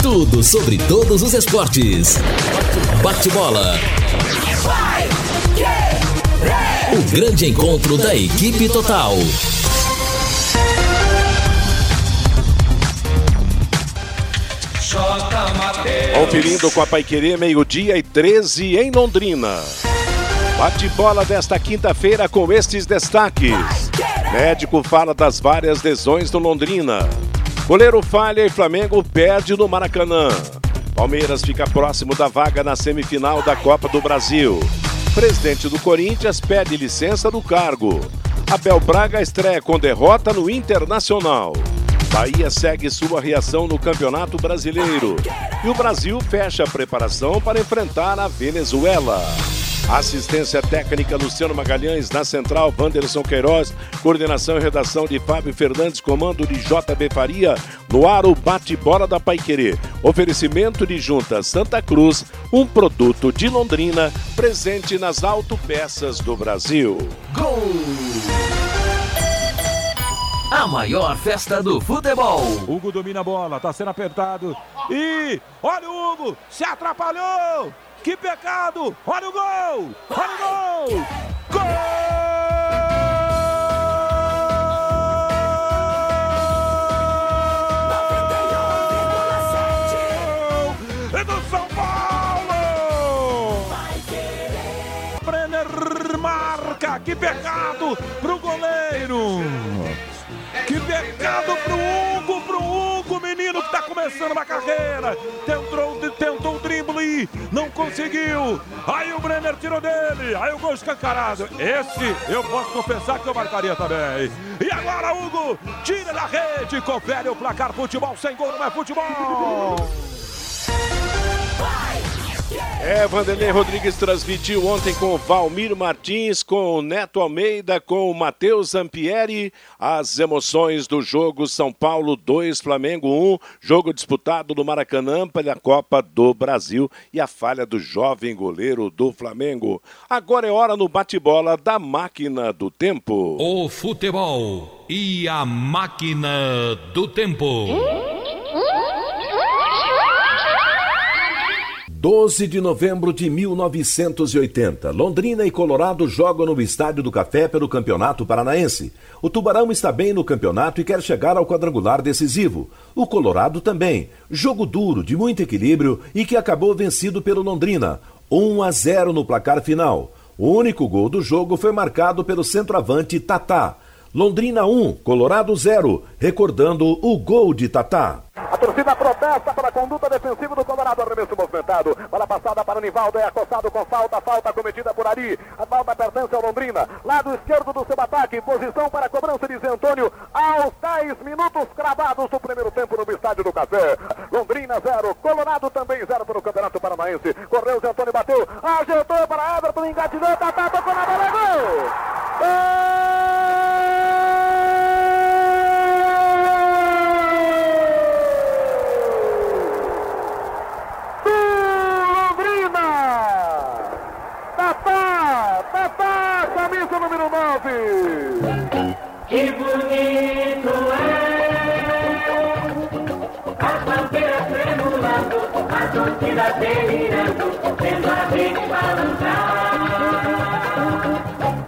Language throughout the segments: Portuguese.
Tudo sobre todos os esportes. Bate-bola. O grande encontro da equipe total. Conferindo com a Paiquerê, meio-dia e 13 em Londrina. Bate-bola desta quinta-feira com estes destaques. Médico fala das várias lesões do Londrina. Goleiro falha e Flamengo perde no Maracanã. Palmeiras fica próximo da vaga na semifinal da Copa do Brasil. Presidente do Corinthians pede licença do cargo. Abel Braga estreia com derrota no Internacional. Bahia segue sua reação no Campeonato Brasileiro. E o Brasil fecha a preparação para enfrentar a Venezuela. Assistência técnica Luciano Magalhães, na central Wanderson Queiroz, coordenação e redação de Fábio Fernandes, comando de JB Faria, no ar o bate-bola da Paiquerê. Oferecimento de Junta Santa Cruz, um produto de Londrina, presente nas autopeças do Brasil. Gol! A maior festa do futebol. Hugo domina a bola, tá sendo apertado. E olha o Hugo, se atrapalhou! Que pecado! Olha o gol! Olha o gol! Gol! É! Que pecado pro goleiro! Que pecado pro Hugo, pro Hugo, começando uma carreira. Tentou, tentou o drible, não conseguiu. Aí o Brenner tirou dele, aí o gol escancarado. Esse eu posso confessar que eu marcaria também. E agora, Hugo, tira da rede, confere o placar. Futebol sem gol não é futebol. É, Vanderlei Rodrigues transmitiu ontem com o Valmir Martins, com o Neto Almeida, com o Matheus Zampieri, as emoções do jogo São Paulo 2, Flamengo 1, jogo disputado no Maracanã pela Copa do Brasil e a falha do jovem goleiro do Flamengo. Agora é hora no bate-bola da máquina do tempo. O futebol e a máquina do tempo. 12 de novembro de 1980, Londrina e Colorado jogam no Estádio do Café pelo Campeonato Paranaense. O Tubarão está bem no campeonato e quer chegar ao quadrangular decisivo. O Colorado também. Jogo duro, de muito equilíbrio e que acabou vencido pelo Londrina. 1 a 0 no placar final. O único gol do jogo foi marcado pelo centroavante Tatá. Londrina 1, Colorado 0, recordando o gol de Tatá. A torcida protesta pela conduta defensiva do Colorado. Arremesso movimentado. Bola passada para o Nivaldo. É acossado com falta. Falta cometida por Ari. A falta pertence ao Londrina. Lado esquerdo do seu ataque. Posição para a cobrança de Zé Antônio. Aos 10 minutos cravados do primeiro tempo no estádio do Café. Londrina 0. Colorado também 0 para o Campeonato Paranaense. Correu Zé Antônio, bateu. Ajeitou para Everton. Engatilhou. Tatá tocou na bola. Gol! Gol! camisa número 9. Que bonito é as bandeiras tremulando, a torcida delirando, vendo a gente balançar.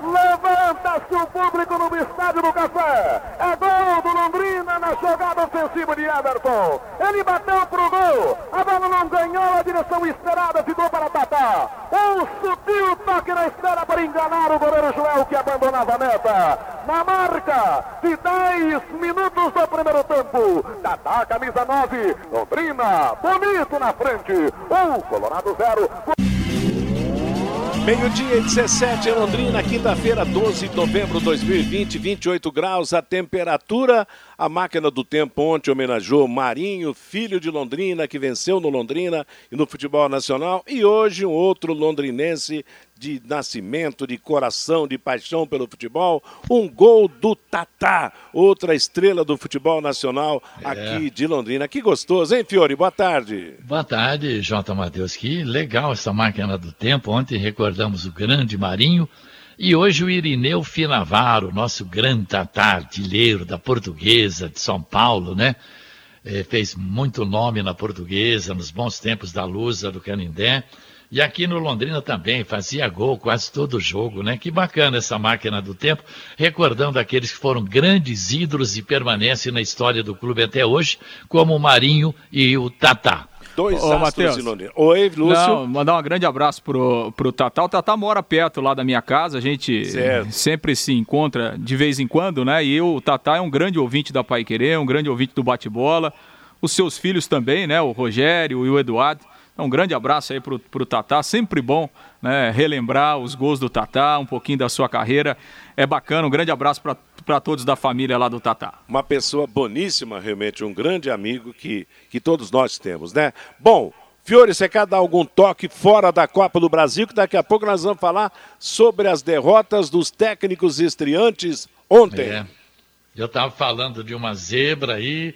Levanta-se o público no estádio do Café. É gol do Londrina na jogada ofensiva de Everton. Ele bateu pro gol. A bola não ganhou a direção esperada, ficou para Tatá. Um sutil toque na espera para enganar o goleiro Joel que abandonava a meta. Na marca de 10 minutos do primeiro tempo. Tatá, camisa 9. Londrina, bonito na frente. Um, Colorado 0. Meio-dia e 17 em Londrina, quinta-feira, 12 de novembro de 2020, 28 graus a temperatura. A máquina do tempo ontem homenageou Marinho, filho de Londrina, que venceu no Londrina e no futebol nacional. E hoje um outro londrinense de nascimento, de coração, de paixão pelo futebol. Um gol do Tatá, outra estrela do futebol nacional aqui de Londrina. Que gostoso, hein, Fiore? Boa tarde. Boa tarde, Jota Matheus. Que legal essa máquina do tempo. Ontem recordamos o grande Marinho. E hoje o Irineu Finavaro, nosso grande tatá artilheiro da portuguesa de São Paulo, né? É, fez muito nome na portuguesa, nos bons tempos da Lusa, do Canindé. E aqui no Londrina também, fazia gol quase todo jogo, né? Que bacana essa máquina do tempo, recordando aqueles que foram grandes ídolos e permanecem na história do clube até hoje, como o Marinho e o Tatá. Dois Ô, astros Matheus. de Londrina. Oi, Lúcio. Não, mandar um grande abraço pro, pro Tatá. O Tatá mora perto lá da minha casa, a gente Certo. sempre se encontra de vez em quando, né? E eu, o Tatá é um grande ouvinte da Pai Querer, um grande ouvinte do bate-bola. Os seus filhos também, né? O Rogério e o Eduardo. Então, um grande abraço aí pro, pro Tatá. Sempre bom né? relembrar os gols do Tatá, um pouquinho da sua carreira. É bacana. Um grande abraço para todos da família lá do Tatá. Uma pessoa boníssima, realmente, um grande amigo que, que todos nós temos, né? Bom, Fiore, você quer dar algum toque fora da Copa do Brasil, que daqui a pouco nós vamos falar sobre as derrotas dos técnicos estreantes ontem. É. Eu estava falando de uma zebra aí.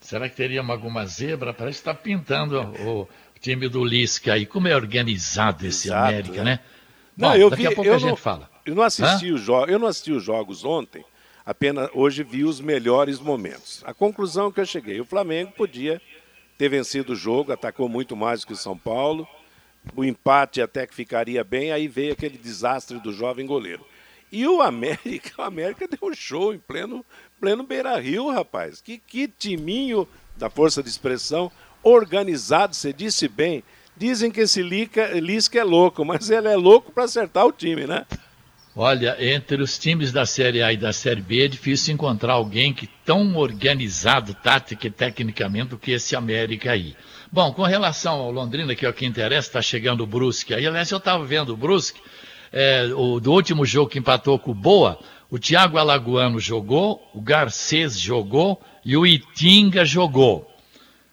Será que teríamos alguma zebra? Parece que está pintando o, o time do Lisca aí. Como é organizado esse Exato, América, né? né? Não, Bom, eu daqui vi- a pouco eu a gente não- fala. Eu não assisti os jogos, eu não assisti os jogos ontem, apenas hoje vi os melhores momentos. A conclusão que eu cheguei, o Flamengo podia ter vencido o jogo, atacou muito mais que o São Paulo. O empate até que ficaria bem, aí veio aquele desastre do jovem goleiro. E o América, o América deu um show em pleno, pleno Beira-Rio, rapaz. Que, que timinho da força de expressão, organizado, você disse bem. Dizem que esse Lica, Lisca é louco, mas ele é louco para acertar o time, né? Olha, entre os times da Série A e da Série B é difícil encontrar alguém que tão organizado, tática e tecnicamente do que esse América aí. Bom, com relação ao Londrina, que é o que interessa, está chegando o Brusque aí. Aliás, eu estava vendo o Brusque, é, o, do último jogo que empatou com o Boa, o Thiago Alagoano jogou, o Garcês jogou e o Itinga jogou.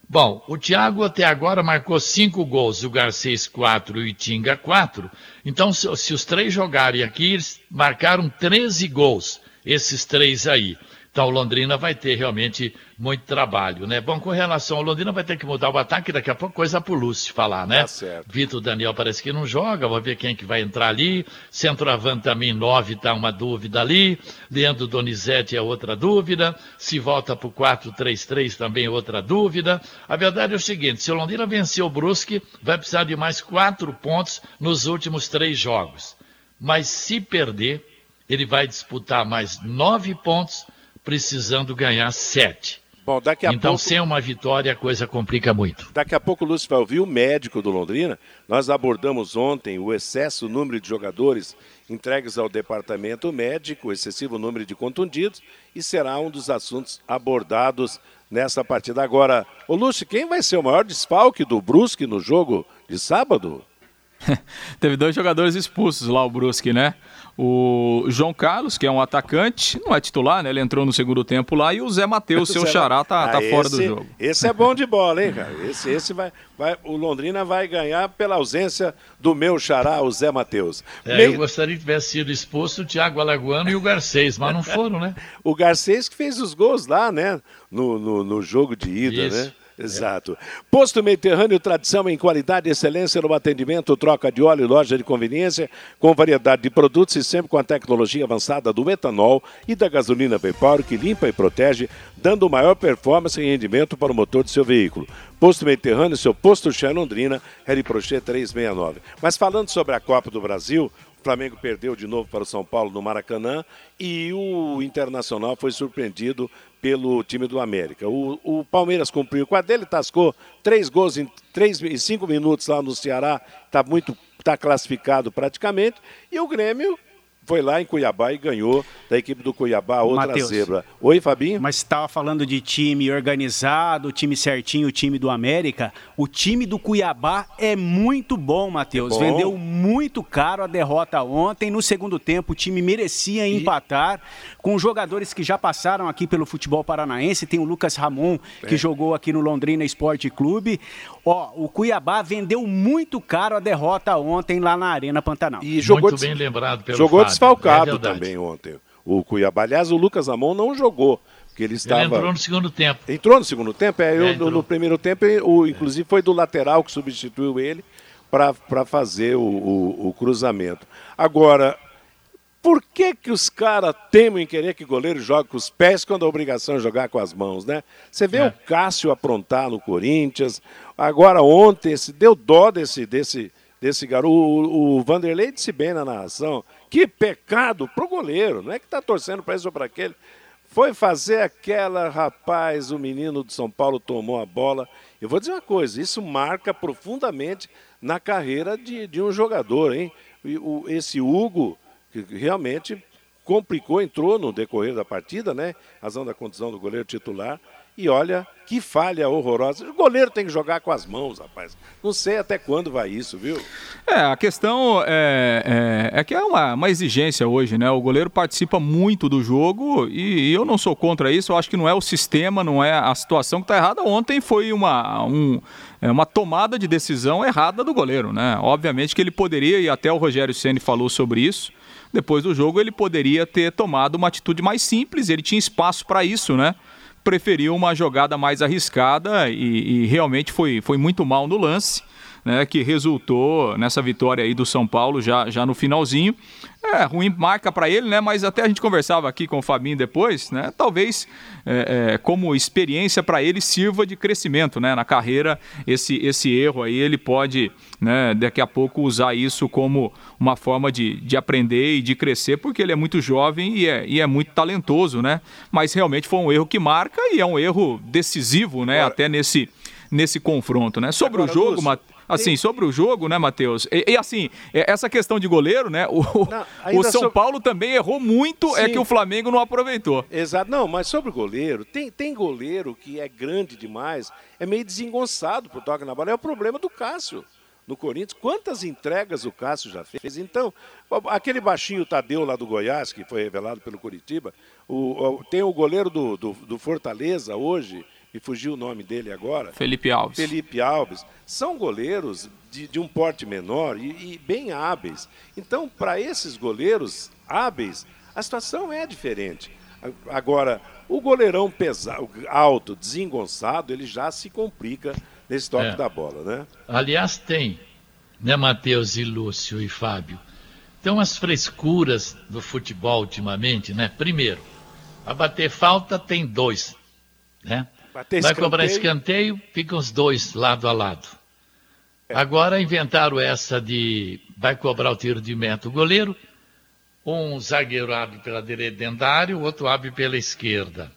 Bom, o Thiago até agora marcou cinco gols, o Garcês quatro e o Itinga quatro. Então, se, se os três jogarem aqui, eles marcaram 13 gols, esses três aí. Então, o Londrina vai ter realmente muito trabalho, né? Bom, com relação ao Londrina, vai ter que mudar o ataque, daqui a pouco coisa pro Lúcio falar, né? Tá certo. Vitor Daniel parece que não joga, vamos ver quem que vai entrar ali. Centroavante também, nove, tá uma dúvida ali. Leandro Donizete é outra dúvida. Se volta pro 4-3-3 também é outra dúvida. A verdade é o seguinte, se o Londrina vencer o Brusque, vai precisar de mais quatro pontos nos últimos três jogos. Mas se perder, ele vai disputar mais nove pontos, precisando ganhar sete. Bom, daqui a Então, pouco. sem uma vitória, a coisa complica muito. Daqui a pouco o Lúcio vai ouvir o médico do Londrina. Nós abordamos ontem o excesso número de jogadores entregues ao departamento médico, o excessivo número de contundidos, e será um dos assuntos abordados nessa partida. Agora, ô Lúcio, quem vai ser o maior desfalque do Brusque no jogo de sábado? Teve dois jogadores expulsos lá, o Brusque, né? O João Carlos, que é um atacante, não é titular, né? Ele entrou no segundo tempo lá, e o Zé Matheus, seu Zé- xará, tá, tá Ah, fora do esse- jogo. Esse é bom de bola, hein, cara? Esse, esse vai, vai, o Londrina vai ganhar pela ausência do meu xará, o Zé Matheus. É, Meio- Eu gostaria que tivesse sido expulso o Thiago Alagoano e o Garcês, mas não foram, né? O Garcês que fez os gols lá, né? No, no, no jogo de ida, Isso. né? Exato. Posto Mediterrâneo, tradição em qualidade excelência no atendimento, troca de óleo e loja de conveniência, com variedade de produtos e sempre com a tecnologia avançada do etanol e da gasolina Vapor, que limpa e protege, dando maior performance e rendimento para o motor do seu veículo. Posto Mediterrâneo, seu posto Chá Londrina, Harry Prochet 369. Mas falando sobre a Copa do Brasil, o Flamengo perdeu de novo para o São Paulo no Maracanã e o Internacional foi surpreendido pelo time do América. O, o Palmeiras cumpriu com a dele, tascou três gols em, três, em cinco minutos lá no Ceará, está muito tá classificado praticamente, e o Grêmio foi lá em Cuiabá e ganhou da equipe do Cuiabá, outra Matheus. zebra. Oi, Fabinho? Mas estava falando de time organizado, time certinho, o time do América. O time do Cuiabá é muito bom, Matheus. É. Vendeu muito caro a derrota ontem. No segundo tempo, o time merecia empatar com jogadores que já passaram aqui pelo futebol paranaense. Tem o Lucas Ramon, que É. jogou aqui no Londrina Esporte Clube. Ó, o Cuiabá vendeu muito caro a derrota ontem lá na Arena Pantanal. E jogou, Muito bem lembrado pelo jogou Fábio, desfalcado é também ontem. O Cuiabá, aliás, o Lucas Amon não jogou, porque ele estava... Ele entrou no segundo tempo. Entrou no segundo tempo? É, eu, É, no, no primeiro tempo, o, inclusive foi do lateral que substituiu ele para fazer o, o- o cruzamento. Agora, Por que, que os caras temem em querer que o goleiro jogue com os pés quando a obrigação é jogar com as mãos, né? Você vê É. o Cássio aprontar no Corinthians. Agora, ontem, esse, deu dó desse, desse, desse garoto. O, o Vanderlei disse bem na narração. Que pecado pro goleiro. Não é que tá torcendo para isso ou para aquele. Foi fazer aquela, rapaz, o menino do São Paulo tomou a bola. Eu vou dizer uma coisa, isso marca profundamente na carreira de, de um jogador, hein? O- esse Hugo, que realmente complicou, entrou no decorrer da partida, né? Razão da condição do goleiro titular. E olha que falha horrorosa. O goleiro tem que jogar com as mãos, rapaz. Não sei até quando vai isso, viu? É, a questão é, é, é que é uma, uma exigência hoje, né? O goleiro participa muito do jogo e, e eu não sou contra isso. Eu acho que não é o sistema, não é a situação que está errada. Ontem foi uma, um, é, uma tomada de decisão errada do goleiro, né? Obviamente que ele poderia, e até o Rogério Ceni falou sobre isso, depois do jogo ele poderia ter tomado uma atitude mais simples, ele tinha espaço para isso, né? Preferiu uma jogada mais arriscada e, e realmente foi, foi muito mal no lance. Né, que resultou nessa vitória aí do São Paulo já, já no finalzinho. É, ruim marca para ele, né? Mas até a gente conversava aqui com o Fabinho depois, né? Talvez é, é, como experiência para ele sirva de crescimento, né? Na carreira, esse, esse erro aí ele pode, né? Daqui a pouco usar isso como uma forma de, de aprender e de crescer, porque ele é muito jovem e é, e é muito talentoso, né? Mas realmente foi um erro que marca e é um erro decisivo, né? Até nesse, nesse confronto, né? Sobre Agora, o jogo, Lúcio, Assim, sobre o jogo, né, Matheus? E, e, assim, é- essa questão de goleiro, né? O, o ainda São so- Paulo também errou muito, é Sim. que o Flamengo não aproveitou. Exato. Não, mas sobre o goleiro, tem, tem goleiro que é grande demais, é meio desengonçado por toque na bola. É o problema do Cássio no Corinthians. Quantas entregas o Cássio já fez? Então, aquele baixinho Tadeu lá do Goiás, que foi revelado pelo Curitiba, o, o- tem o goleiro do, do, do Fortaleza hoje, me fugiu o nome dele agora. Felipe Alves. Felipe Alves. São goleiros de, de um porte menor e, e bem hábeis. Então, para esses goleiros hábeis, a situação é diferente. Agora, o goleirão pesado, alto, desengonçado, ele já se complica nesse toque É. da bola, né? Aliás, tem, né, Matheus e Lúcio e Fábio? Tem umas frescuras do futebol ultimamente, né? Primeiro, a bater falta tem dois, né? Bater Vai cobrar escanteio. ficam os dois lado a lado. Agora inventaram essa de vai cobrar o tiro de meta o goleiro, um zagueiro abre pela direita dentro da área, o outro abre pela esquerda.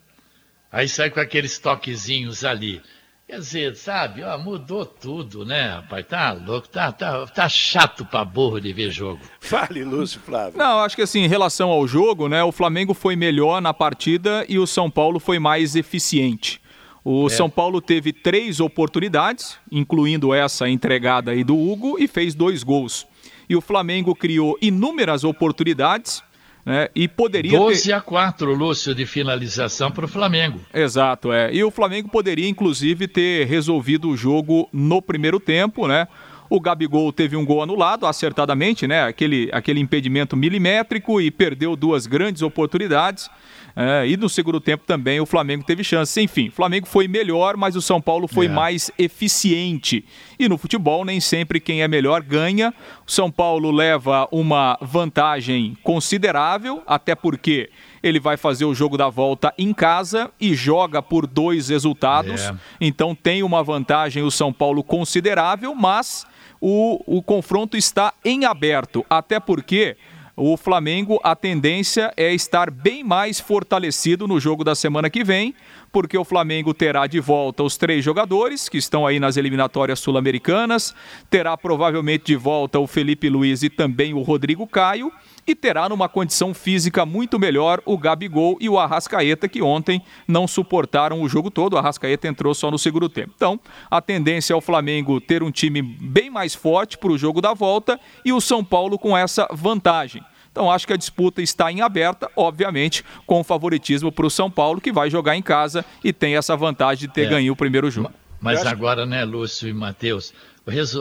Aí sai com aqueles toquezinhos ali. Quer dizer, sabe, ó, mudou tudo, né, rapaz? Tá louco, tá, tá, tá chato pra burro de ver jogo. Fale, Lúcio Flávio. Não, acho que assim, em relação ao jogo, né, o Flamengo foi melhor na partida e o São Paulo foi mais eficiente. O É. São Paulo teve três oportunidades, incluindo essa entregada aí do Hugo, e fez dois gols. E o Flamengo criou inúmeras oportunidades, né, e poderia ter... 12 a 4, Lúcio, de finalização pro Flamengo. Exato, é. E o Flamengo poderia, inclusive, ter resolvido o jogo no primeiro tempo, né? O Gabigol teve um gol anulado, acertadamente, né? Aquele, aquele impedimento milimétrico e perdeu duas grandes oportunidades. É, e no segundo tempo também o Flamengo teve chance. Enfim, o Flamengo foi melhor, mas o São Paulo foi É. mais eficiente. E no futebol, nem sempre quem é melhor ganha. O São Paulo leva uma vantagem considerável, até porque ele vai fazer o jogo da volta em casa e joga por dois resultados. É. Então tem uma vantagem o São Paulo considerável, mas o, o confronto está em aberto, até porque o Flamengo, a tendência é estar bem mais fortalecido no jogo da semana que vem, porque o Flamengo terá de volta os três jogadores que estão aí nas eliminatórias sul-americanas, terá provavelmente de volta o Felipe Luiz e também o Rodrigo Caio, e terá numa condição física muito melhor o Gabigol e o Arrascaeta, que ontem não suportaram o jogo todo. O Arrascaeta entrou só no segundo tempo. Então, a tendência é o Flamengo ter um time bem mais forte para o jogo da volta e o São Paulo com essa vantagem. Então, acho que a disputa está em aberta, obviamente, com favoritismo para o São Paulo, que vai jogar em casa e tem essa vantagem de ter É. ganho o primeiro jogo. Mas agora, né, Lúcio e Matheus,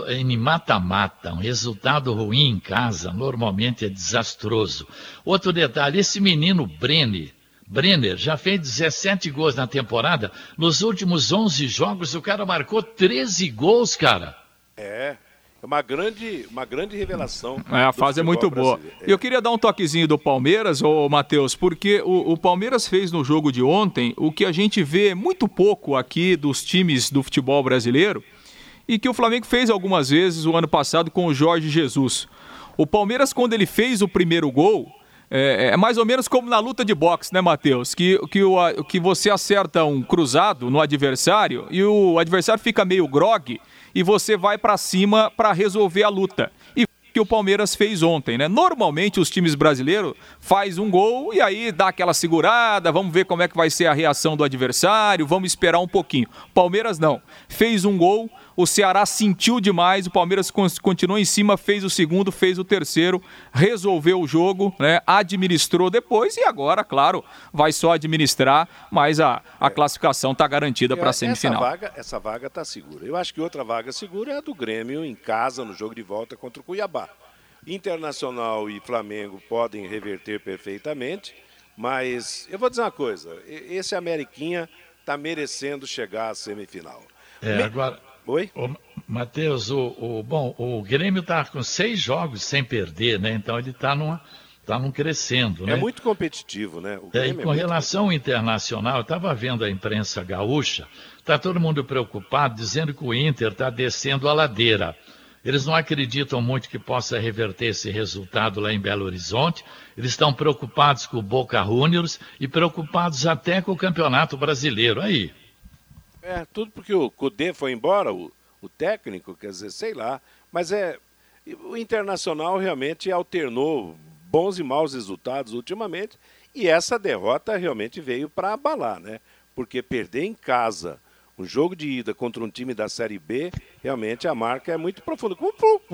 em mata-mata, um resultado ruim em casa normalmente é desastroso. Outro detalhe, esse menino Brenner, Brenner já fez 17 gols na temporada. Nos últimos 11 jogos, o cara marcou 13 gols, cara. É. É uma grande, uma grande revelação. É, a fase é muito boa. E eu queria dar um toquezinho do Palmeiras, ô Matheus, porque o, o, Palmeiras fez no jogo de ontem o que a gente vê muito pouco aqui dos times do futebol brasileiro e que o Flamengo fez algumas vezes o ano passado com o Jorge Jesus. O Palmeiras, quando ele fez o primeiro gol, é, é, mais ou menos como na luta de boxe, né, Matheus? Que, que, o, que você acerta um cruzado no adversário e o adversário fica meio grog e você vai para cima para resolver a luta. E que o Palmeiras fez ontem, né? Normalmente os times brasileiros faz um gol e aí dá aquela segurada, vamos ver como é que vai ser a reação do adversário, vamos esperar um pouquinho. Palmeiras não. Fez um gol, o Ceará sentiu demais, o Palmeiras continuou em cima, fez o segundo, fez o terceiro, resolveu o jogo, né? administrou depois e agora, claro, vai só administrar, mas a, a classificação está garantida para a semifinal. Essa vaga essa vaga está segura. Eu acho que outra vaga segura é a do Grêmio em casa, no jogo de volta contra o Cuiabá. Internacional e Flamengo podem reverter perfeitamente, mas eu vou dizer uma coisa: esse Ameriquinha está merecendo chegar à semifinal. É, agora, Oi? O Matheus, o, o, bom, o Grêmio está com seis jogos sem perder, né? Então ele está numa. Está num crescendo, né? É muito competitivo, né? É, e com é relação ao internacional, eu estava vendo a imprensa gaúcha, está todo mundo preocupado, dizendo que o Inter está descendo a ladeira. Eles não acreditam muito que possa reverter esse resultado lá em Belo Horizonte. Eles estão preocupados com o Boca Juniors e preocupados até com o Campeonato Brasileiro. Aí, é, tudo porque o Cudê foi embora, o, o técnico, quer dizer, sei lá. Mas é. O Internacional realmente alternou bons e maus resultados ultimamente. E essa derrota realmente veio para abalar, né? Porque perder em casa um jogo de ida contra um time da Série B, realmente a marca é muito profunda. Como,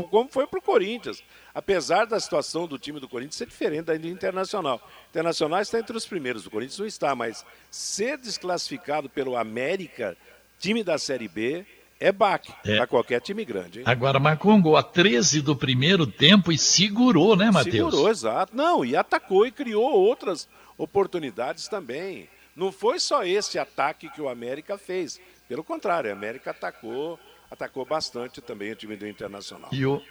como foi para o Corinthians. Apesar da situação do time do Corinthians ser diferente da do Internacional. O Internacional está entre os primeiros, o Corinthians não está, mas ser desclassificado pelo América, time da Série B, é baque é. para qualquer time grande. Hein? Agora marcou um gol a 13 do primeiro tempo e segurou, né, Matheus? Segurou, exato. Não, e atacou e criou outras oportunidades também. Não foi só esse ataque que o América fez. Pelo contrário, a América atacou, atacou bastante também o time do Internacional. E o,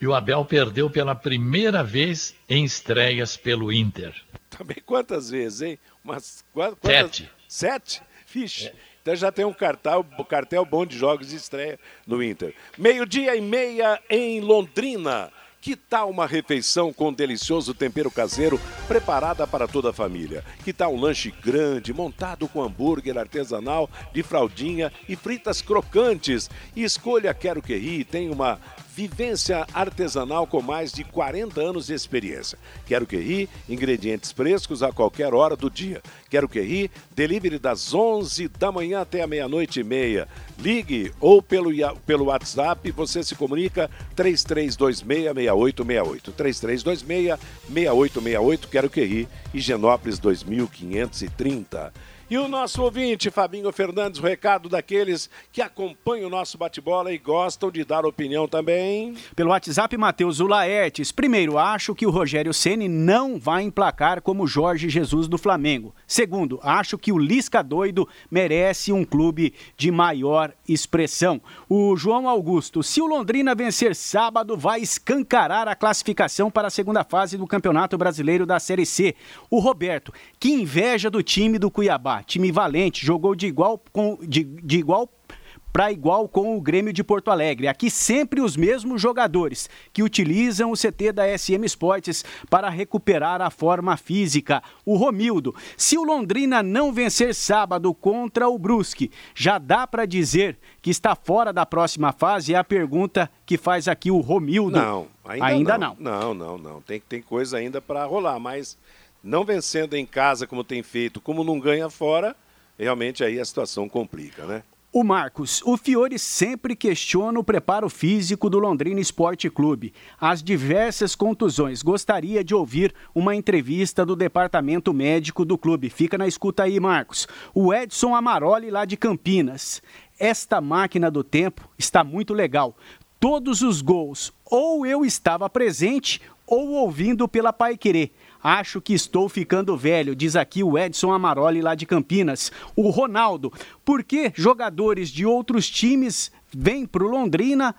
e o Abel perdeu pela primeira vez em estreias pelo Inter. Também quantas vezes, hein? Umas quantas, Sete. Sete? Vixe. É. Então já tem um cartel, cartel bom de jogos de estreia no Inter. Meio-dia e meia em Londrina. Que tal uma refeição com delicioso tempero caseiro preparada para toda a família? Que tal um lanche grande, montado com hambúrguer artesanal de fraldinha e fritas crocantes? E escolha Quero Que Ri, tem uma vivência artesanal com mais de 40 anos de experiência. Quero que ri, ingredientes frescos a qualquer hora do dia. Quero que ri, delivery das 11 da manhã até a meia-noite e meia. Ligue ou pelo, pelo WhatsApp, você se comunica 3326-6868. 3326-6868, Quero que ri, Higienópolis 2530. E o nosso ouvinte, Fabinho Fernandes, o recado daqueles que acompanham o nosso bate-bola e gostam de dar opinião também. Pelo WhatsApp, Matheus Ulaertes. Primeiro, acho que o Rogério Ceni não vai emplacar como Jorge Jesus do Flamengo. Segundo, acho que o Lisca doido merece um clube de maior expressão. O João Augusto, se o Londrina vencer sábado, vai escancarar a classificação para a segunda fase do Campeonato Brasileiro da Série C. O Roberto, que inveja do time do Cuiabá time valente, jogou de igual, com, de, de igual para igual com o Grêmio de Porto Alegre. Aqui sempre os mesmos jogadores que utilizam o CT da SM Esportes para recuperar a forma física. O Romildo, se o Londrina não vencer sábado contra o Brusque, já dá para dizer que está fora da próxima fase? É a pergunta que faz aqui o Romildo. Não, ainda, ainda não. não. Não, não, não. Tem, tem coisa ainda para rolar, mas não vencendo em casa como tem feito, como não ganha fora, realmente aí a situação complica, né? O Marcos, o Fiore sempre questiona o preparo físico do Londrina Esporte Clube. As diversas contusões. Gostaria de ouvir uma entrevista do departamento médico do clube. Fica na escuta aí, Marcos. O Edson Amaroli, lá de Campinas. Esta máquina do tempo está muito legal. Todos os gols, ou eu estava presente, ou ouvindo pela Pai Querer. Acho que estou ficando velho, diz aqui o Edson Amaroli lá de Campinas. O Ronaldo, por que jogadores de outros times vêm para o Londrina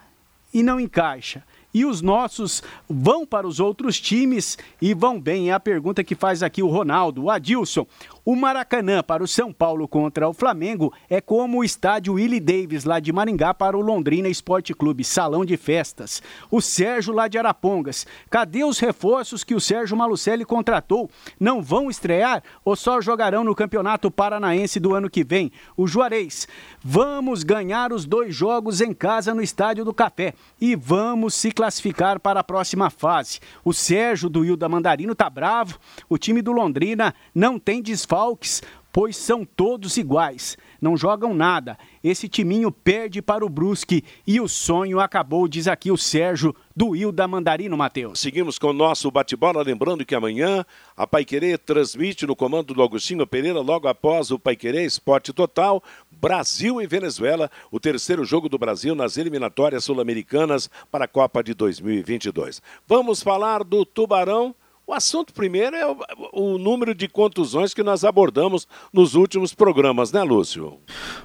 e não encaixa e os nossos vão para os outros times e vão bem. É a pergunta que faz aqui o Ronaldo. O Adilson, o Maracanã para o São Paulo contra o Flamengo é como o estádio Willie Davis lá de Maringá para o Londrina Esporte Clube, salão de festas. O Sérgio lá de Arapongas, cadê os reforços que o Sérgio Malucelli contratou? Não vão estrear ou só jogarão no Campeonato Paranaense do ano que vem? O Juarez, vamos ganhar os dois jogos em casa no Estádio do Café e vamos se classificar para a próxima fase. O Sérgio do Hilda Mandarino tá bravo, o time do Londrina não tem desfalque desfalques, pois são todos iguais. Não jogam nada. Esse timinho perde para o Brusque e o sonho acabou, diz aqui o Sérgio do Ilda Mandarino, Matheus. Seguimos com o nosso bate-bola, lembrando que amanhã a Paiquerê transmite no comando do Agostinho Pereira, logo após o Paiquerê Esporte Total, Brasil e Venezuela, o terceiro jogo do Brasil nas eliminatórias sul-americanas para a Copa de 2022. Vamos falar do Tubarão o assunto primeiro é o, o, número de contusões que nós abordamos nos últimos programas, né, Lúcio?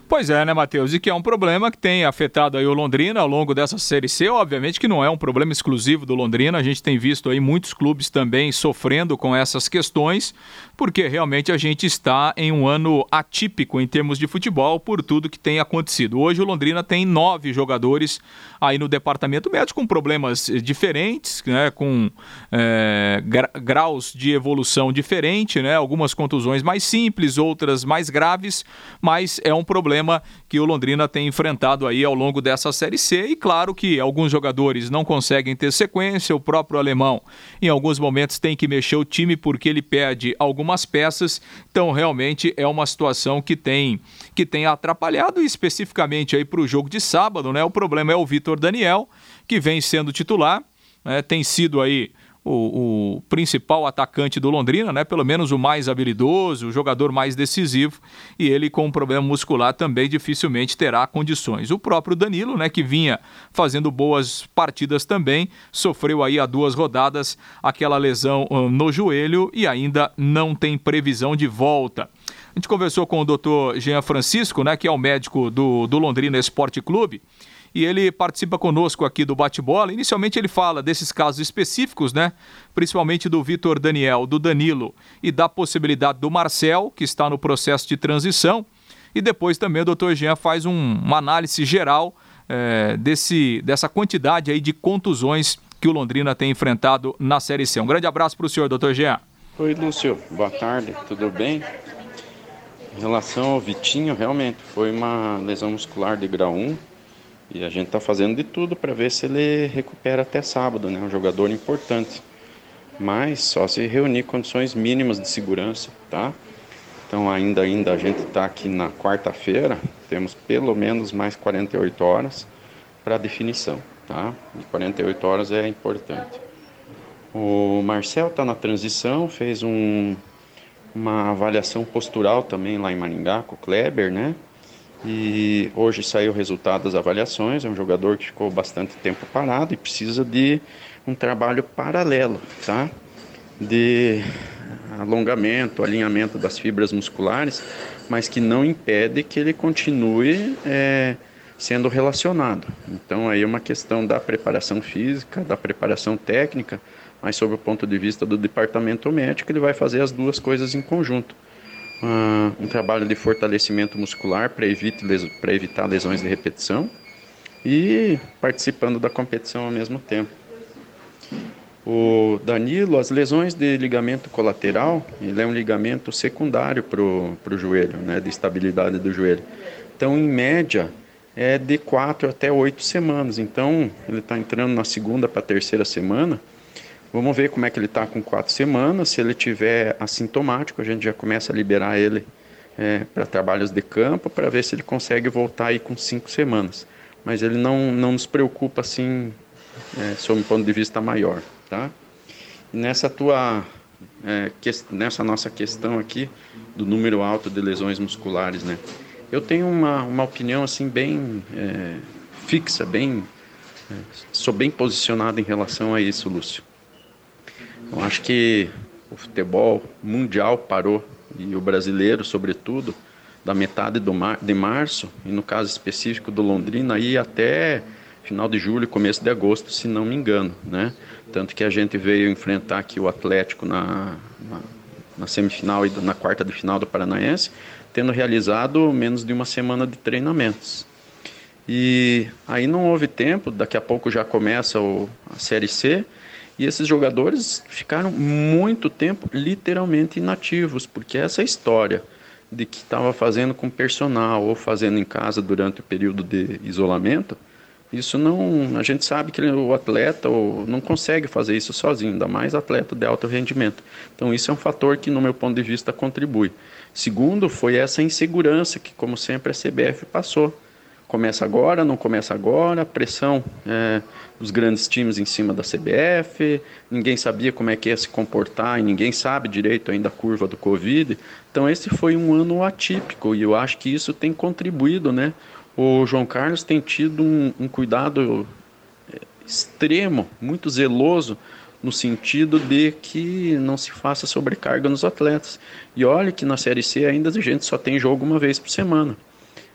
Pois é, né, Matheus? E que é um problema que tem afetado aí o Londrina ao longo dessa Série C. Obviamente que não é um problema exclusivo do Londrina. A gente tem visto aí muitos clubes também sofrendo com essas questões, porque realmente a gente está em um ano atípico em termos de futebol por tudo que tem acontecido. Hoje o Londrina tem nove jogadores aí no departamento médico com problemas diferentes, né, com é, graus de evolução diferente, né? Algumas contusões mais simples, outras mais graves, mas é um problema que o Londrina tem enfrentado aí ao longo dessa Série C e claro que alguns jogadores não conseguem ter sequência, o próprio alemão em alguns momentos tem que mexer o time porque ele perde algumas peças, então realmente é uma situação que tem que tem atrapalhado especificamente aí para o jogo de sábado, né? O problema é o Vitor Daniel, que vem sendo titular, né? tem sido aí o, o, principal atacante do Londrina, né? Pelo menos o mais habilidoso, o jogador mais decisivo, e ele com um problema muscular também dificilmente terá condições. O próprio Danilo, né, que vinha fazendo boas partidas também, sofreu aí há duas rodadas aquela lesão hum, no joelho e ainda não tem previsão de volta. A gente conversou com o doutor Jean Francisco, né, que é o médico do, do Londrina Esporte Clube, e ele participa conosco aqui do bate-bola. Inicialmente ele fala desses casos específicos, né? Principalmente do Vitor Daniel, do Danilo e da possibilidade do Marcel, que está no processo de transição. E depois também o Dr. Jean faz um, uma análise geral é, desse, dessa quantidade aí de contusões que o Londrina tem enfrentado na Série C. Um grande abraço para o senhor, Dr. Jean. Oi, Lúcio. Boa tarde, tudo bem? Em relação ao Vitinho, realmente foi uma lesão muscular de grau 1, e a gente está fazendo de tudo para ver se ele recupera até sábado, né? Um jogador importante. Mas só se reunir condições mínimas de segurança, tá? Então ainda ainda a gente está aqui na quarta-feira, temos pelo menos mais 48 horas para definição, tá? E 48 horas é importante. O Marcel está na transição, fez um, uma avaliação postural também lá em Maringá com o Kleber, né? E hoje saiu o resultado das avaliações. É um jogador que ficou bastante tempo parado e precisa de um trabalho paralelo, tá? De alongamento, alinhamento das fibras musculares, mas que não impede que ele continue é, sendo relacionado. Então aí é uma questão da preparação física, da preparação técnica, mas sob o ponto de vista do departamento médico, ele vai fazer as duas coisas em conjunto um trabalho de fortalecimento muscular para evitar lesões de repetição e participando da competição ao mesmo tempo. O Danilo, as lesões de ligamento colateral, ele é um ligamento secundário para o joelho, né, de estabilidade do joelho. Então, em média, é de quatro até oito semanas. Então, ele está entrando na segunda para a terceira semana Vamos ver como é que ele está com quatro semanas. Se ele tiver assintomático, a gente já começa a liberar ele é, para trabalhos de campo para ver se ele consegue voltar aí com cinco semanas. Mas ele não, não nos preocupa assim, é, sob um ponto de vista maior, tá? Nessa tua é, que, nessa nossa questão aqui do número alto de lesões musculares, né? Eu tenho uma, uma opinião assim bem é, fixa, bem é, sou bem posicionado em relação a isso, Lúcio. Eu acho que o futebol mundial parou e o brasileiro, sobretudo, da metade mar, de março, e no caso específico do Londrina, aí até final de julho, começo de agosto, se não me engano, né? Tanto que a gente veio enfrentar aqui o Atlético na, na, na semifinal e na quarta de final do Paranaense, tendo realizado menos de uma semana de treinamentos. E aí não houve tempo, daqui a pouco já começa o, a Série C, e esses jogadores ficaram muito tempo literalmente inativos, porque essa história de que estava fazendo com personal ou fazendo em casa durante o período de isolamento, isso não, a gente sabe que o atleta não consegue fazer isso sozinho, ainda mais atleta de alto rendimento. Então isso é um fator que no meu ponto de vista contribui. Segundo, foi essa insegurança que como sempre a CBF passou começa agora, não começa agora, pressão é, dos grandes times em cima da CBF, ninguém sabia como é que ia se comportar e ninguém sabe direito ainda a curva do Covid. Então esse foi um ano atípico e eu acho que isso tem contribuído, né? O João Carlos tem tido um, um cuidado é, extremo, muito zeloso no sentido de que não se faça sobrecarga nos atletas. E olha que na Série C ainda a gente só tem jogo uma vez por semana.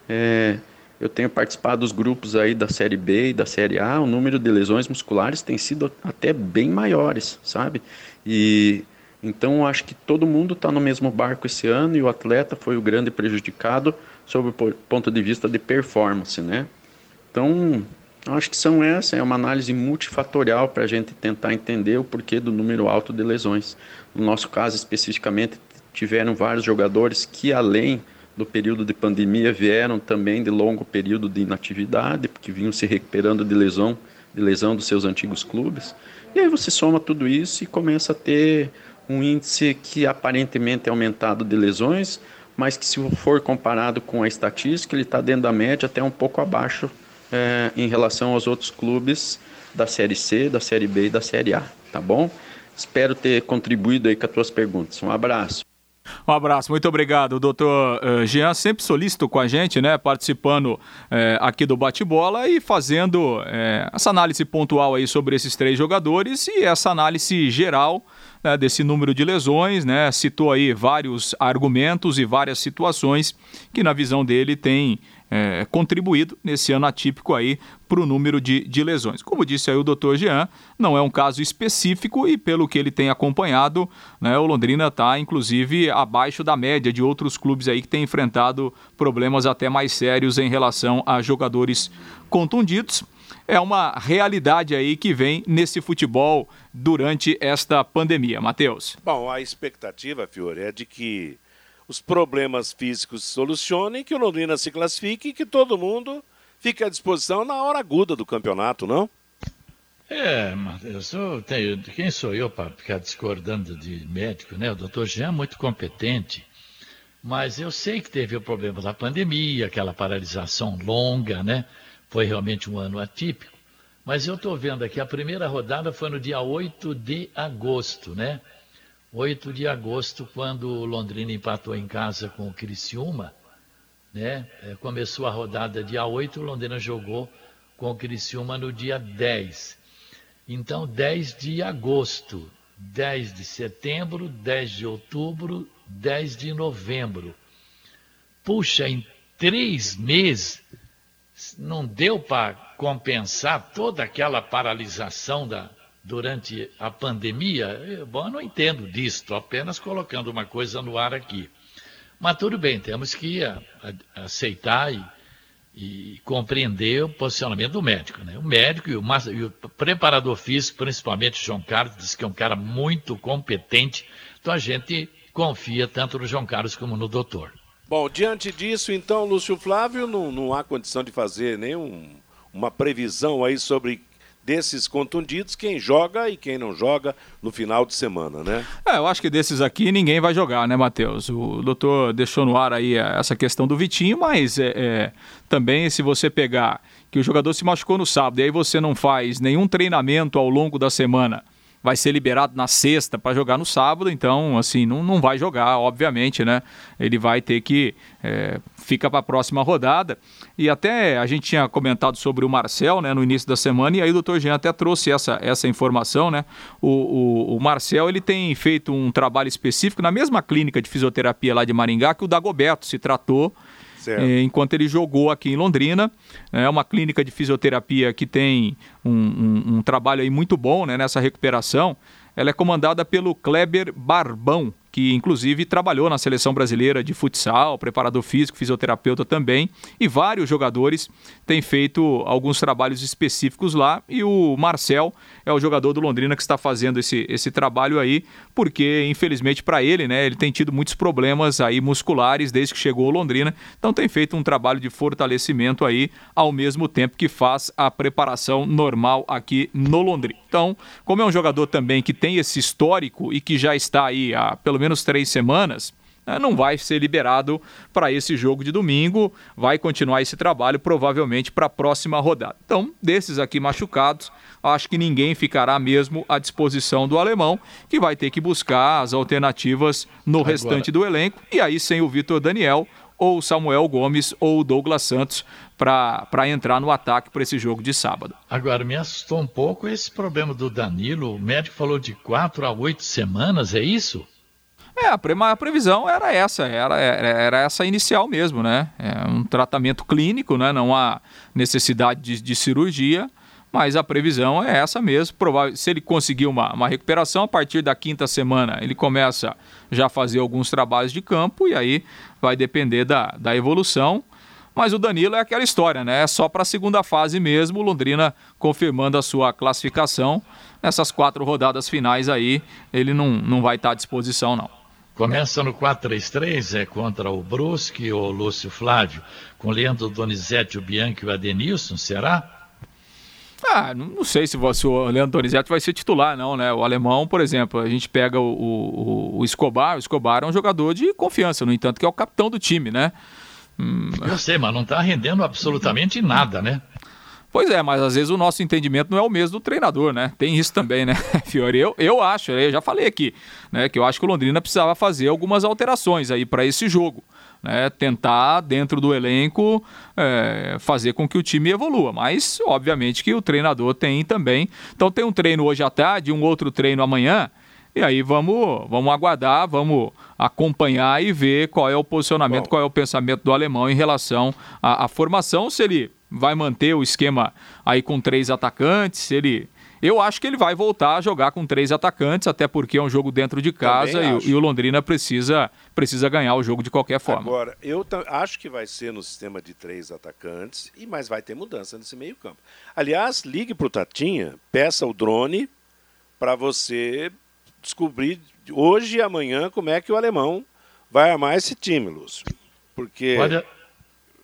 É, eu tenho participado dos grupos aí da Série B e da Série A, o número de lesões musculares tem sido até bem maiores, sabe? E então acho que todo mundo está no mesmo barco esse ano e o atleta foi o grande prejudicado sob o ponto de vista de performance, né? Então acho que são essa é uma análise multifatorial para a gente tentar entender o porquê do número alto de lesões. No nosso caso especificamente tiveram vários jogadores que além do período de pandemia vieram também de longo período de inatividade, porque vinham se recuperando de lesão, de lesão dos seus antigos clubes. E aí você soma tudo isso e começa a ter um índice que aparentemente é aumentado de lesões, mas que se for comparado com a estatística, ele está dentro da média, até um pouco abaixo é, em relação aos outros clubes da Série C, da Série B e da Série A, tá bom? Espero ter contribuído aí com as tuas perguntas. Um abraço. Um abraço, muito obrigado, doutor uh, Jean, sempre solícito com a gente, né, participando uh, aqui do bate-bola e fazendo uh, essa análise pontual aí sobre esses três jogadores e essa análise geral né, desse número de lesões, né, citou aí vários argumentos e várias situações que na visão dele tem é, contribuído nesse ano atípico aí para o número de, de lesões. Como disse aí o doutor Jean, não é um caso específico e pelo que ele tem acompanhado, né, o Londrina está inclusive abaixo da média de outros clubes aí que têm enfrentado problemas até mais sérios em relação a jogadores contundidos. É uma realidade aí que vem nesse futebol durante esta pandemia. Matheus. Bom, a expectativa, Fiore, é de que os problemas físicos se solucionem, que o Londrina se classifique e que todo mundo fique à disposição na hora aguda do campeonato, não? É, eu sou, tenho, quem sou eu para ficar discordando de médico, né? O doutor Jean é muito competente, mas eu sei que teve o problema da pandemia, aquela paralisação longa, né? Foi realmente um ano atípico. Mas eu estou vendo aqui, a primeira rodada foi no dia 8 de agosto, né? 8 de agosto, quando o Londrina empatou em casa com o Criciúma, né? É, começou a rodada dia 8, o Londrina jogou com o Criciúma no dia 10. Então, 10 de agosto, 10 de setembro, 10 de outubro, 10 de novembro. Puxa, em três meses não deu para compensar toda aquela paralisação da, durante a pandemia, bom, eu não entendo disso, estou apenas colocando uma coisa no ar aqui. Mas tudo bem, temos que a, a, aceitar e, e, compreender o posicionamento do médico. Né? O médico e o, e o preparador físico, principalmente o João Carlos, diz que é um cara muito competente, então a gente confia tanto no João Carlos como no doutor. Bom, diante disso, então, Lúcio Flávio, não, não há condição de fazer nenhuma uma previsão aí sobre desses contundidos, quem joga e quem não joga no final de semana, né? É, eu acho que desses aqui ninguém vai jogar, né, Matheus? O doutor deixou no ar aí essa questão do Vitinho, mas é, é, também se você pegar que o jogador se machucou no sábado e aí você não faz nenhum treinamento ao longo da semana vai ser liberado na sexta para jogar no sábado, então, assim, não, não vai jogar, obviamente, né? Ele vai ter que. É, fica para a próxima rodada. E até a gente tinha comentado sobre o Marcel, né, no início da semana, e aí o doutor Jean até trouxe essa, essa informação, né? O, o, o Marcel, ele tem feito um trabalho específico na mesma clínica de fisioterapia lá de Maringá que o Dagoberto se tratou eh, enquanto ele jogou aqui em Londrina. É uma clínica de fisioterapia que tem um, um, um trabalho aí muito bom né, nessa recuperação. Ela é comandada pelo Kleber Barbão, que inclusive trabalhou na seleção brasileira de futsal, preparador físico, fisioterapeuta também, e vários jogadores têm feito alguns trabalhos específicos lá, e o Marcel é o jogador do Londrina que está fazendo esse, esse trabalho aí, porque infelizmente para ele, né, ele tem tido muitos problemas aí musculares desde que chegou ao Londrina, então tem feito um trabalho de fortalecimento aí ao mesmo tempo que faz a preparação normal aqui no Londrina. Então, como é um jogador também que tem esse histórico e que já está aí há pelo menos três semanas, né, não vai ser liberado para esse jogo de domingo, vai continuar esse trabalho provavelmente para a próxima rodada. Então, desses aqui machucados, acho que ninguém ficará mesmo à disposição do alemão, que vai ter que buscar as alternativas no Agora... restante do elenco, e aí sem o Vitor Daniel, ou Samuel Gomes ou Douglas Santos para entrar no ataque para esse jogo de sábado. Agora, me assustou um pouco esse problema do Danilo. O médico falou de quatro a oito semanas, é isso? É, a, pre a previsão era essa, era, era, essa inicial mesmo, né? É um tratamento clínico, né? Não há necessidade de, de cirurgia, mas a previsão é essa mesmo. Provável, se ele conseguir uma, uma recuperação, a partir da quinta semana ele começa já a fazer alguns trabalhos de campo e aí vai depender da, da evolução. Mas o Danilo é aquela história, né? É só para a segunda fase mesmo, Londrina confirmando a sua classificação. Nessas quatro rodadas finais aí, ele não, não vai estar à disposição, não. Começa no 4-3-3, é contra o Brusque, o Lúcio Flávio, com Leandro Donizete, o Bianchi e o Adenilson, será? Ah, não sei se, se o Leandro Donizete vai ser titular, não, né? O alemão, por exemplo, a gente pega o, o, o, Escobar, o Escobar é um jogador de confiança, no entanto, que é o capitão do time, né? Hum... Eu sei, mas não está rendendo absolutamente nada, né? Pois é, mas às vezes o nosso entendimento não é o mesmo do treinador, né? Tem isso também, né, Fiore? Eu, eu acho, eu já falei aqui, né, que eu acho que o Londrina precisava fazer algumas alterações aí para esse jogo. Né, tentar, dentro do elenco, é, fazer com que o time evolua. Mas, obviamente, que o treinador tem também. Então, tem um treino hoje à tarde, um outro treino amanhã. E aí vamos, vamos aguardar, vamos acompanhar e ver qual é o posicionamento, Bom. qual é o pensamento do alemão em relação à, à formação, se ele vai manter o esquema aí com três atacantes, ele eu acho que ele vai voltar a jogar com três atacantes, até porque é um jogo dentro de casa e, e, o Londrina precisa, precisa ganhar o jogo de qualquer forma. Agora, eu acho que vai ser no sistema de três atacantes, e mas vai ter mudança nesse meio campo. Aliás, ligue para o Tatinha, peça o drone para você descobrir hoje e amanhã como é que o alemão vai armar esse time, Lúcio. Porque... Olha...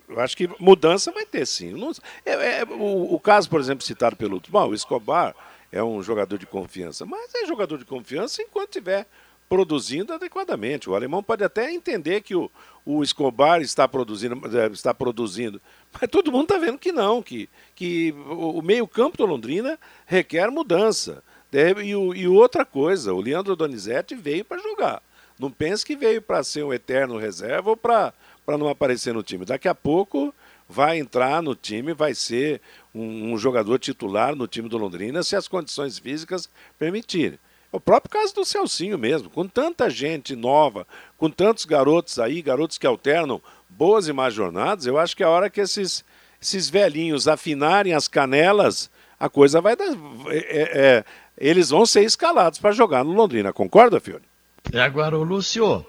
Eu acho que mudança vai ter sim. Não, é, é, o, o, caso, por exemplo, citado pelo Bom, o Escobar é um jogador de confiança, mas é jogador de confiança enquanto estiver produzindo adequadamente. O alemão pode até entender que o, o Escobar está produzindo, é, está produzindo, mas todo mundo está vendo que não, que, que o, meio-campo do Londrina requer mudança. E, e outra coisa, o Leandro Donizete veio para jogar. Não pense que veio para ser um eterno reserva ou para para não aparecer no time. Daqui a pouco vai entrar no time, vai ser um, um, jogador titular no time do Londrina, se as condições físicas permitirem. O próprio caso do Celcinho mesmo, com tanta gente nova, com tantos garotos aí, garotos que alternam boas e más jornadas, eu acho que é a hora que esses, esses velhinhos afinarem as canelas, a coisa vai dar. É, é, é eles vão ser escalados para jogar no Londrina, concorda, Fiore? É agora, o Lúcio,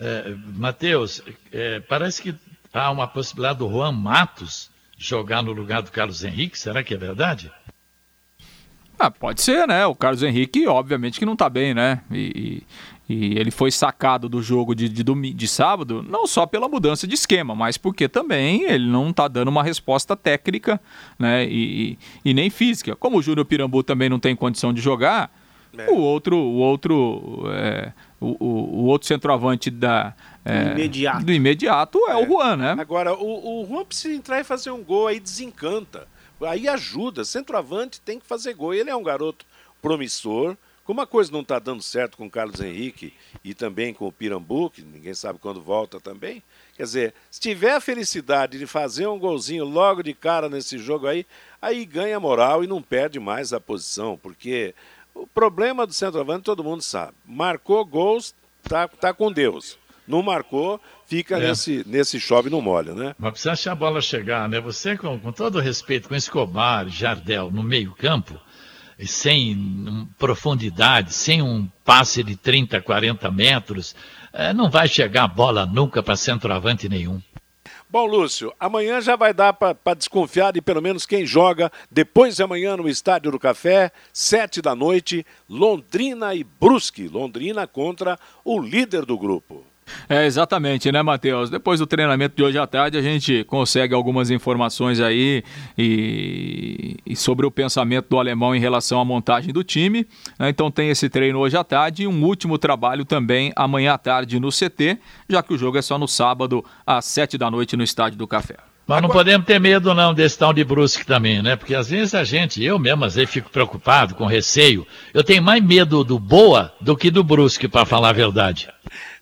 é, Matheus, é, parece que há uma possibilidade do Juan Matos jogar no lugar do Carlos Henrique, será que é verdade? Ah, pode ser, né? O Carlos Henrique, obviamente, que não está bem, né? E, e, e, ele foi sacado do jogo de, de, de, sábado, não só pela mudança de esquema, mas porque também ele não está dando uma resposta técnica, né? E, e, e nem física. Como o Júnior Pirambu também não tem condição de jogar, é. o outro, o outro é, o, o, o outro centroavante da, é, do, imediato. do imediato é, é, o Juan, né? Agora, o, o Juan precisa entrar e fazer um gol, aí desencanta. Aí ajuda. Centroavante tem que fazer gol. Ele é um garoto promissor. Como a coisa não está dando certo com o Carlos Henrique e também com o Pirambu, que ninguém sabe quando volta também. Quer dizer, se tiver a felicidade de fazer um golzinho logo de cara nesse jogo aí, aí ganha moral e não perde mais a posição, porque o problema do centroavante todo mundo sabe. Marcou gols, tá, tá com Deus. não marcou, fica É. nesse, nesse chove no molho, né? Mas precisa achar a bola chegar, né? Você, com, com todo respeito, com Escobar, Jardel no meio-campo, sem profundidade, sem um passe de 30, 40 metros, eh, não vai chegar a bola nunca para centroavante nenhum. Bom, Lúcio, amanhã já vai dar para desconfiar de pelo menos quem joga depois de amanhã no Estádio do Café, sete da noite, Londrina e Brusque. Londrina contra o líder do grupo. É, exatamente, né, Matheus? Depois do treinamento de hoje à tarde, a gente consegue algumas informações aí e, e sobre o pensamento do alemão em relação à montagem do time. né? Então tem esse treino hoje à tarde e um último trabalho também amanhã à tarde no CT, já que o jogo é só no sábado, às sete da noite, no Estádio do Café. Mas não podemos ter medo não desse tal de Brusque também, né? Porque às vezes a gente, eu mesmo às vezes fico preocupado, com receio. Eu tenho mais medo do Boa do que do Brusque, para falar a verdade.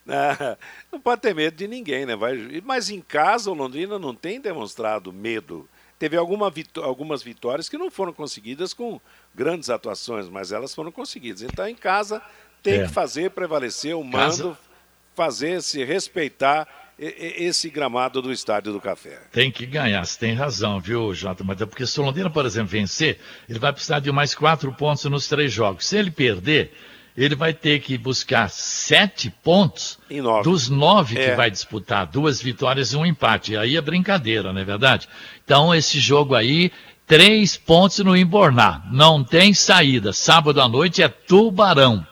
Ah, Não pode ter medo de ninguém, né? Vai... Mas em casa, o Londrina não tem demonstrado medo. Teve alguma vitó- algumas vitórias que não foram conseguidas com grandes atuações, mas elas foram conseguidas. Então, em casa, tem É. que fazer prevalecer o Casa- mando, fazer se respeitar esse gramado do Estádio do Café. Tem que ganhar, você tem razão, viu, Jota? Mas é porque se o Londrina, por exemplo, vencer, ele vai precisar de mais quatro pontos nos três jogos. Se ele perder, ele vai ter que buscar sete pontos nove. dos nove É. que vai disputar, duas vitórias e um empate. E aí é brincadeira, não é verdade? Então, esse jogo aí, três pontos no Embornar. Não tem saída. Sábado à noite é Tubarão.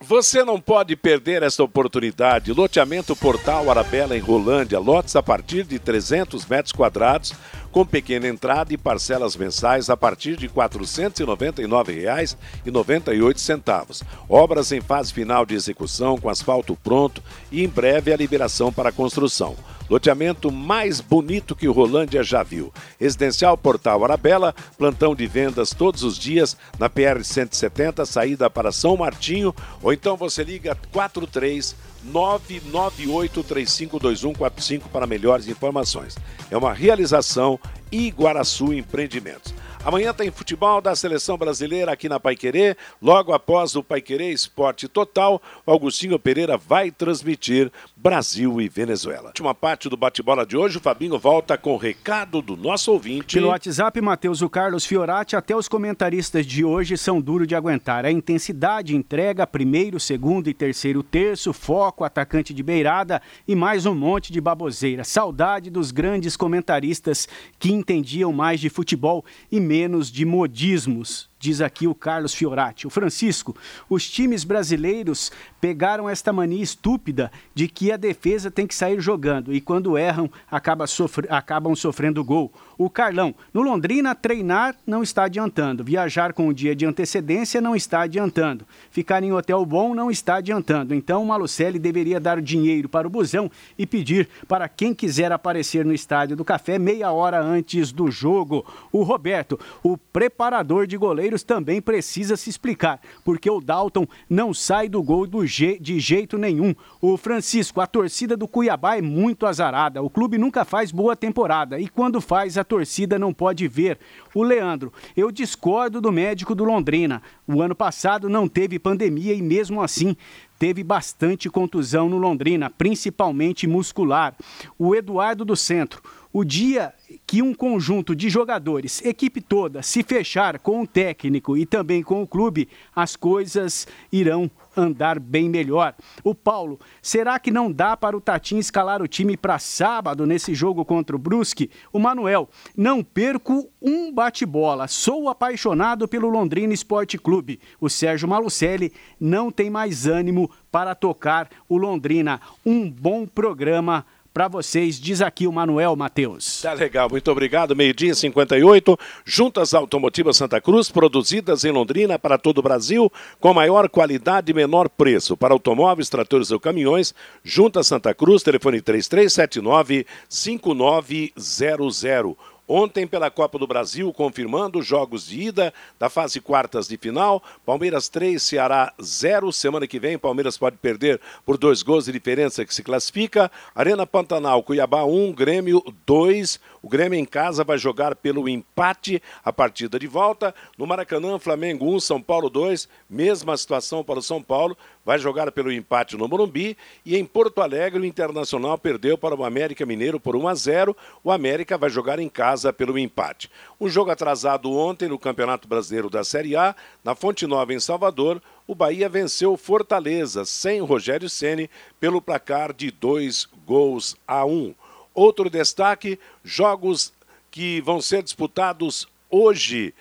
Você não pode perder esta oportunidade. Loteamento Portal Arabella em Rolândia. Lotes a partir de 300 metros quadrados, com pequena entrada e parcelas mensais a partir de R$ 499,98. Obras em fase final de execução, com asfalto pronto e em breve a liberação para construção. Loteamento mais bonito que o Rolândia já viu. Residencial Portal Arabella, plantão de vendas todos os dias na PR 170, saída para São Martinho, ou então você liga 43 998352145 para melhores informações. É uma realização Iguaraçu Empreendimentos. Amanhã tem futebol da seleção brasileira aqui na Paiquerê. Logo após o Paiquerê Esporte Total, Augustinho Pereira vai transmitir Brasil e Venezuela. Última parte do bate-bola de hoje, o Fabinho volta com o recado do nosso ouvinte. Pelo WhatsApp, Matheus, o Carlos Fiorati, até os comentaristas de hoje são duros de aguentar. A intensidade, entrega, primeiro, segundo e terceiro terço, foco, atacante de beirada e mais um monte de baboseira. Saudade dos grandes comentaristas que entendiam mais de futebol e menos de modismos. Diz aqui o Carlos Fiorati. O Francisco, os times brasileiros pegaram esta mania estúpida de que a defesa tem que sair jogando e quando erram acaba acabam sofrendo gol. O Carlão, no Londrina, treinar não está adiantando. Viajar com o dia de antecedência não está adiantando. Ficar em hotel bom não está adiantando. Então o Malucelli deveria dar dinheiro para o busão e pedir para quem quiser aparecer no estádio do café meia hora antes do jogo. O Roberto, o preparador de goleiros, também precisa se explicar, porque o Dalton não sai do gol do je- de jeito nenhum. O Francisco, a torcida do Cuiabá é muito azarada. O clube nunca faz boa temporada e quando faz, a torcida não pode ver. O Leandro, eu discordo do médico do Londrina. O ano passado não teve pandemia e mesmo assim teve bastante contusão no Londrina, principalmente muscular. O Eduardo do Centro, o dia que um conjunto de jogadores, equipe toda, se fechar com o técnico e também com o clube, as coisas irão andar bem melhor. O Paulo, será que não dá para o Tatim escalar o time para sábado nesse jogo contra o Brusque? O Manuel, não perco um bate-bola. Sou apaixonado pelo Londrina Esporte Clube. O Sérgio Malucelli não tem mais ânimo para tocar o Londrina. Um bom programa para vocês, diz aqui o Manuel Matheus. Tá legal, muito obrigado. Meio-dia e 58, Juntas Automotivas Santa Cruz, produzidas em Londrina para todo o Brasil, com maior qualidade e menor preço. Para automóveis, tratores ou caminhões, Juntas Santa Cruz, telefone 3379-5900. Ontem, pela Copa do Brasil, confirmando os jogos de ida da fase quartas de final. Palmeiras 3, Ceará 0. Semana que vem, Palmeiras pode perder por dois gols de diferença que se classifica. Arena Pantanal, Cuiabá 1, Grêmio 2. O Grêmio em casa vai jogar pelo empate a partida de volta. No Maracanã, Flamengo 1, São Paulo 2. Mesma situação para o São Paulo. Vai jogar pelo empate no Morumbi e em Porto Alegre o Internacional perdeu para o América Mineiro por 1 a 0. O América vai jogar em casa pelo empate. Um jogo atrasado ontem no Campeonato Brasileiro da Série A, na Fonte Nova em Salvador, o Bahia venceu Fortaleza sem Rogério Ceni pelo placar de dois gols a um. Outro destaque: jogos que vão ser disputados hoje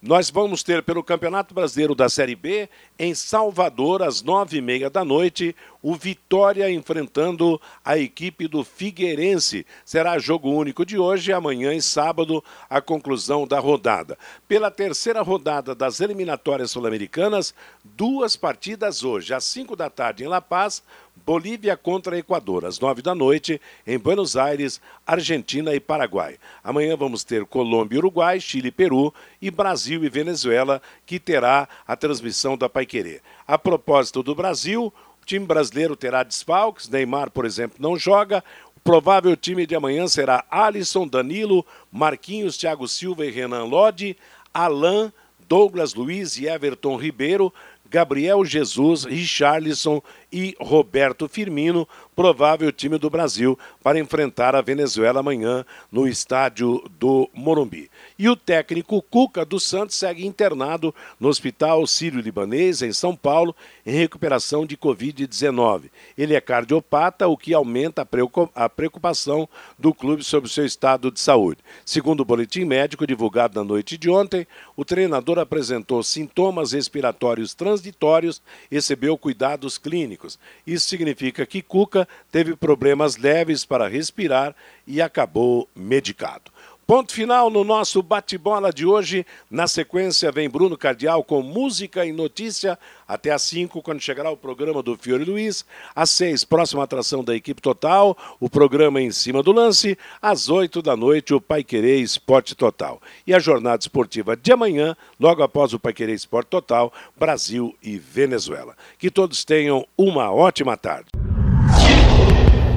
nós vamos ter pelo Campeonato Brasileiro da Série B, em Salvador, às nove e meia da noite, o Vitória enfrentando a equipe do Figueirense. Será jogo único de hoje, amanhã e sábado, a conclusão da rodada. Pela terceira rodada das eliminatórias sul-americanas, duas partidas hoje, às cinco da tarde em La Paz, Bolívia contra Equador, às nove da noite, em Buenos Aires, Argentina e Paraguai. Amanhã vamos ter Colômbia Uruguai, Chile Peru e Brasil e Venezuela, que terá a transmissão da Paiquerê. A propósito do Brasil, o time brasileiro terá desfalques, Neymar, por exemplo, não joga. O provável time de amanhã será Alisson, Danilo, Marquinhos, Thiago Silva e Renan Lodi, Alain, Douglas Luiz e Everton Ribeiro, Gabriel Jesus, Richarlison e Roberto Firmino, provável time do Brasil para enfrentar a Venezuela amanhã no estádio do Morumbi. E o técnico Cuca dos Santos segue internado no Hospital Sírio-Libanês, em São Paulo, em recuperação de Covid-19. Ele é cardiopata, o que aumenta a preocupação do clube sobre o seu estado de saúde. Segundo o boletim médico divulgado na noite de ontem, o treinador apresentou sintomas respiratórios transitórios recebeu cuidados clínicos. Isso significa que Cuca teve problemas leves para respirar e acabou medicado. Ponto final no nosso bate-bola de hoje. Na sequência vem Bruno Cardial com música e notícia. Até às 5, quando chegará o programa do Fiore Luiz. Às 6, próxima atração da equipe total. O programa em cima do lance. Às 8 da noite, o Pai Querer Esporte Total. E a jornada esportiva de amanhã, logo após o Pai Querer Esporte Total, Brasil e Venezuela. Que todos tenham uma ótima tarde.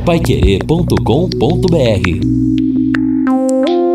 Paiquerê.com.br